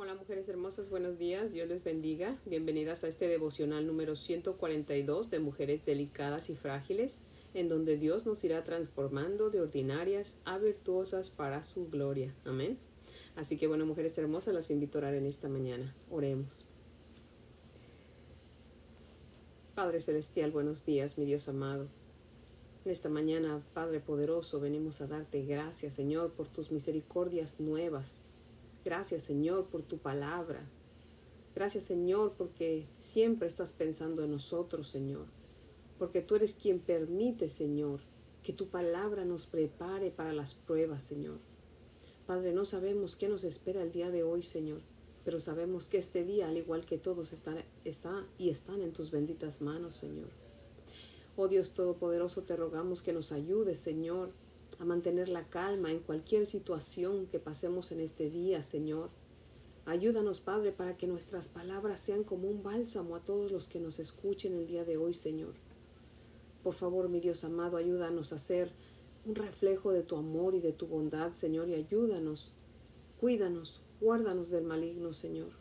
Hola mujeres hermosas, buenos días, Dios les bendiga. Bienvenidas a este devocional número 142 de Mujeres Delicadas y Frágiles, en donde Dios nos irá transformando de ordinarias a virtuosas para su gloria. Amén. Así que bueno, mujeres hermosas, las invito a orar en esta mañana. Oremos. Padre Celestial, buenos días, mi Dios amado. En esta mañana, Padre poderoso, venimos a darte gracias, Señor, por tus misericordias nuevas Gracias Señor por tu palabra. Gracias Señor porque siempre estás pensando en nosotros, Señor. Porque tú eres quien permite, Señor, que tu palabra nos prepare para las pruebas, Señor. Padre, no sabemos qué nos espera el día de hoy, Señor, pero sabemos que este día, al igual que todos, está, está y están en tus benditas manos, Señor. Oh Dios Todopoderoso, te rogamos que nos ayudes, Señor, a mantener la calma en cualquier situación que pasemos en este día, Señor. Ayúdanos, Padre, para que nuestras palabras sean como un bálsamo a todos los que nos escuchen el día de hoy, Señor. Por favor, mi Dios amado, ayúdanos a ser un reflejo de tu amor y de tu bondad, Señor, y ayúdanos, cuídanos, guárdanos del maligno, Señor,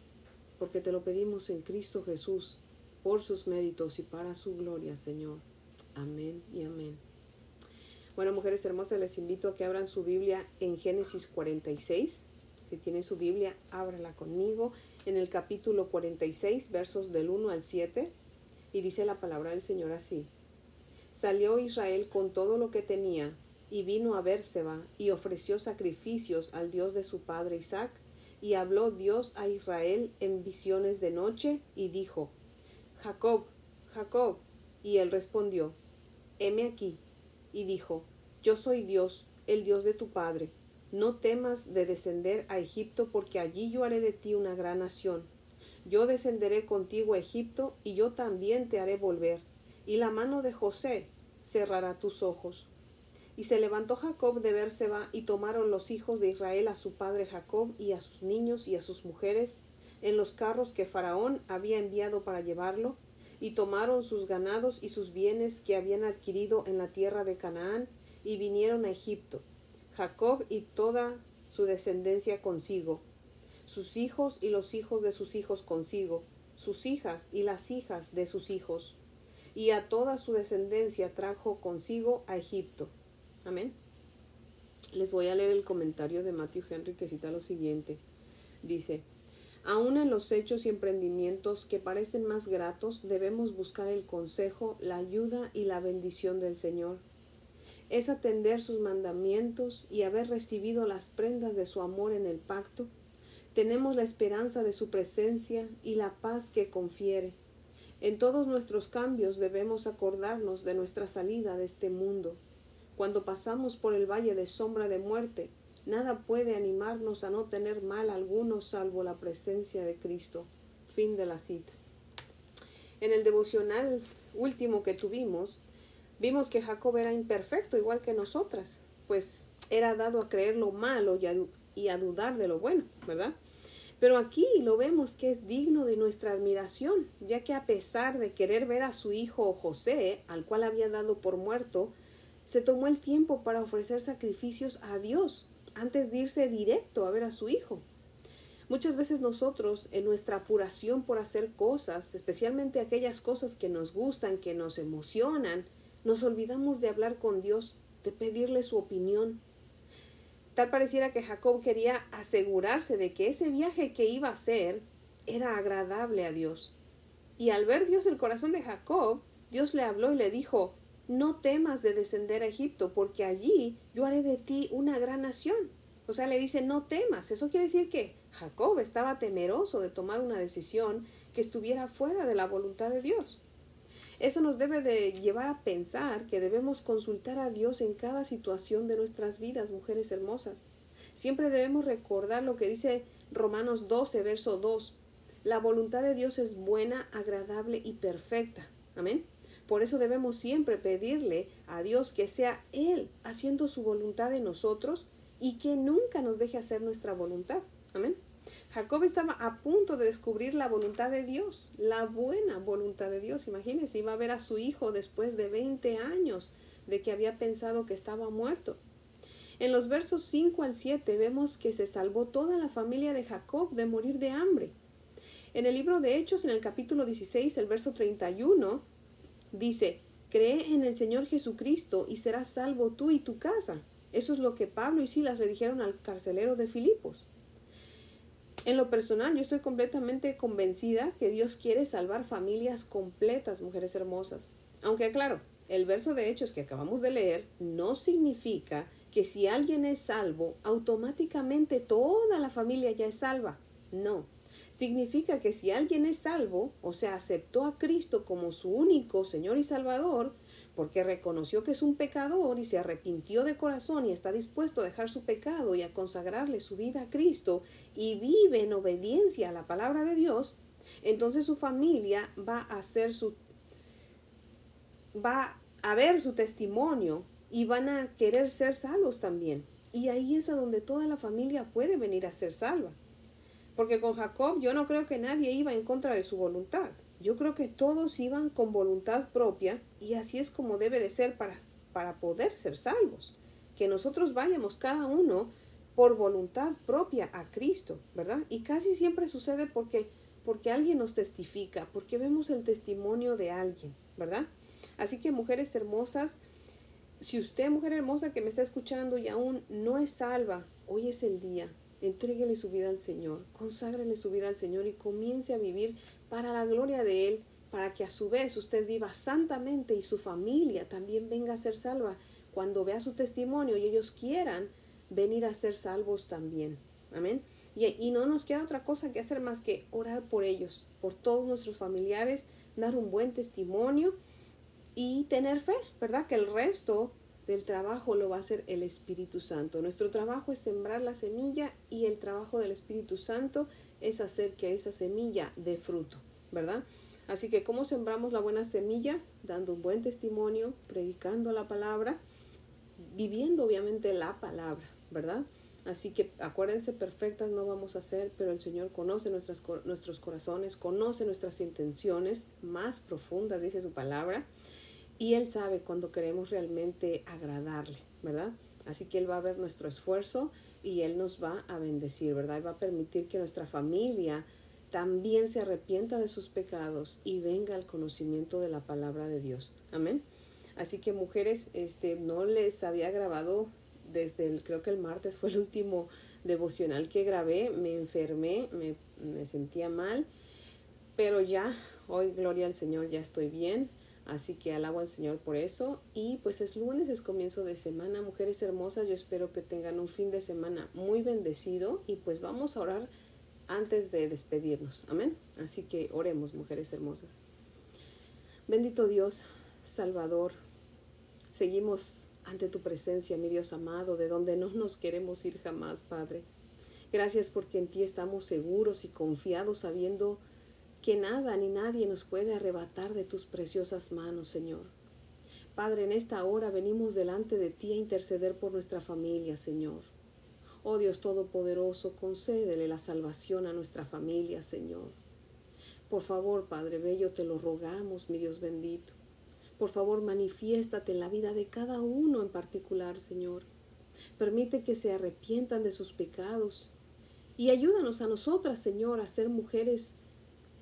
porque te lo pedimos en Cristo Jesús, por sus méritos y para su gloria, Señor. Amén y amén. Bueno, mujeres hermosas, les invito a que abran su Biblia en Génesis 46. Si tienen su Biblia, ábrala conmigo en el capítulo 46, versos del 1 al 7. Y dice la palabra del Señor así. Salió Israel con todo lo que tenía y vino a Bérseba y ofreció sacrificios al Dios de su padre Isaac. Y habló Dios a Israel en visiones de noche y dijo, Jacob, Jacob. Y él respondió, heme aquí y dijo, Yo soy Dios, el Dios de tu Padre. No temas de descender a Egipto, porque allí yo haré de ti una gran nación. Yo descenderé contigo a Egipto, y yo también te haré volver, y la mano de José cerrará tus ojos. Y se levantó Jacob de Berseba, y tomaron los hijos de Israel a su padre Jacob, y a sus niños y a sus mujeres, en los carros que Faraón había enviado para llevarlo, y tomaron sus ganados y sus bienes que habían adquirido en la tierra de Canaán, y vinieron a Egipto, Jacob y toda su descendencia consigo, sus hijos y los hijos de sus hijos consigo, sus hijas y las hijas de sus hijos, y a toda su descendencia trajo consigo a Egipto. Amén. Les voy a leer el comentario de Matthew Henry que cita lo siguiente. Dice, Aún en los hechos y emprendimientos que parecen más gratos, debemos buscar el consejo, la ayuda y la bendición del Señor. Es atender sus mandamientos y haber recibido las prendas de su amor en el pacto. Tenemos la esperanza de su presencia y la paz que confiere. En todos nuestros cambios debemos acordarnos de nuestra salida de este mundo. Cuando pasamos por el valle de sombra de muerte, Nada puede animarnos a no tener mal alguno salvo la presencia de Cristo. Fin de la cita. En el devocional último que tuvimos, vimos que Jacob era imperfecto igual que nosotras, pues era dado a creer lo malo y a, y a dudar de lo bueno, ¿verdad? Pero aquí lo vemos que es digno de nuestra admiración, ya que a pesar de querer ver a su hijo José, al cual había dado por muerto, se tomó el tiempo para ofrecer sacrificios a Dios antes de irse directo a ver a su hijo. Muchas veces nosotros, en nuestra apuración por hacer cosas, especialmente aquellas cosas que nos gustan, que nos emocionan, nos olvidamos de hablar con Dios, de pedirle su opinión. Tal pareciera que Jacob quería asegurarse de que ese viaje que iba a hacer era agradable a Dios. Y al ver Dios el corazón de Jacob, Dios le habló y le dijo, no temas de descender a Egipto, porque allí yo haré de ti una gran nación. O sea, le dice, no temas. Eso quiere decir que Jacob estaba temeroso de tomar una decisión que estuviera fuera de la voluntad de Dios. Eso nos debe de llevar a pensar que debemos consultar a Dios en cada situación de nuestras vidas, mujeres hermosas. Siempre debemos recordar lo que dice Romanos 12, verso 2. La voluntad de Dios es buena, agradable y perfecta. Amén. Por eso debemos siempre pedirle a Dios que sea Él haciendo su voluntad en nosotros y que nunca nos deje hacer nuestra voluntad. Amén. Jacob estaba a punto de descubrir la voluntad de Dios, la buena voluntad de Dios. Imagínense, iba a ver a su hijo después de 20 años de que había pensado que estaba muerto. En los versos 5 al 7 vemos que se salvó toda la familia de Jacob de morir de hambre. En el libro de Hechos, en el capítulo 16, el verso 31, dice, Cree en el Señor Jesucristo y serás salvo tú y tu casa. Eso es lo que Pablo y Silas le dijeron al carcelero de Filipos. En lo personal, yo estoy completamente convencida que Dios quiere salvar familias completas, mujeres hermosas. Aunque claro, el verso de Hechos que acabamos de leer no significa que si alguien es salvo, automáticamente toda la familia ya es salva. No. Significa que si alguien es salvo, o sea, aceptó a Cristo como su único Señor y Salvador, porque reconoció que es un pecador y se arrepintió de corazón y está dispuesto a dejar su pecado y a consagrarle su vida a Cristo y vive en obediencia a la palabra de Dios, entonces su familia va a hacer su va a ver su testimonio y van a querer ser salvos también. Y ahí es a donde toda la familia puede venir a ser salva. Porque con Jacob yo no creo que nadie iba en contra de su voluntad. Yo creo que todos iban con voluntad propia y así es como debe de ser para, para poder ser salvos. Que nosotros vayamos cada uno por voluntad propia a Cristo, ¿verdad? Y casi siempre sucede porque, porque alguien nos testifica, porque vemos el testimonio de alguien, ¿verdad? Así que mujeres hermosas, si usted, mujer hermosa que me está escuchando y aún no es salva, hoy es el día. Entréguele su vida al Señor, conságrele su vida al Señor y comience a vivir para la gloria de Él, para que a su vez usted viva santamente y su familia también venga a ser salva cuando vea su testimonio y ellos quieran venir a ser salvos también. Amén. Y, y, no nos queda otra cosa que hacer más que orar por ellos, por todos nuestros familiares, dar un buen testimonio y tener fe, ¿verdad? Que el resto del trabajo lo va a hacer el Espíritu Santo. Nuestro trabajo es sembrar la semilla y el trabajo del Espíritu Santo es hacer que esa semilla dé fruto, ¿verdad? Así que ¿cómo sembramos la buena semilla? Dando un buen testimonio, predicando la palabra, viviendo obviamente la palabra, ¿verdad? Así que acuérdense, perfectas no vamos a ser, pero el Señor conoce nuestras, nuestros corazones, conoce nuestras intenciones más profundas, dice su palabra. Y Él sabe cuando queremos realmente agradarle, ¿verdad? Así que Él va a ver nuestro esfuerzo y Él nos va a bendecir, ¿verdad? Y va a permitir que nuestra familia también se arrepienta de sus pecados y venga al conocimiento de la palabra de Dios. Amén. Así que mujeres, este, no les había grabado desde el, creo que el martes fue el último devocional que grabé, me enfermé, me, me sentía mal, pero ya, hoy, gloria al Señor, ya estoy bien. Así que alabo al Señor por eso. Y pues es lunes, es comienzo de semana. Mujeres hermosas, yo espero que tengan un fin de semana muy bendecido. Y pues vamos a orar antes de despedirnos. Amén. Así que oremos, mujeres hermosas. Bendito Dios, Salvador. Seguimos ante tu presencia, mi Dios amado, de donde no nos queremos ir jamás, Padre. Gracias porque en ti estamos seguros y confiados sabiendo que nada ni nadie nos puede arrebatar de tus preciosas manos, Señor. Padre, en esta hora venimos delante de ti a interceder por nuestra familia, Señor. Oh Dios Todopoderoso, concédele la salvación a nuestra familia, Señor. Por favor, Padre Bello, te lo rogamos, mi Dios bendito. Por favor, manifiéstate en la vida de cada uno en particular, Señor. Permite que se arrepientan de sus pecados y ayúdanos a nosotras, Señor, a ser mujeres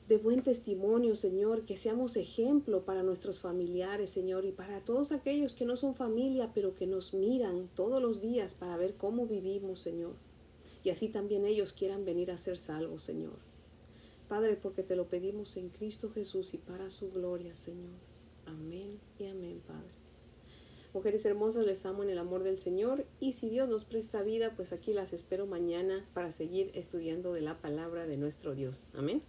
de buen testimonio, Señor, que seamos ejemplo para nuestros familiares, Señor, y para todos aquellos que no son familia, pero que nos miran todos los días para ver cómo vivimos, Señor. Y así también ellos quieran venir a ser salvos, Señor. Padre, porque te lo pedimos en Cristo Jesús y para su gloria, Señor. Amén y amén, Padre. Mujeres hermosas, les amo en el amor del Señor y si Dios nos presta vida, pues aquí las espero mañana para seguir estudiando de la palabra de nuestro Dios. Amén.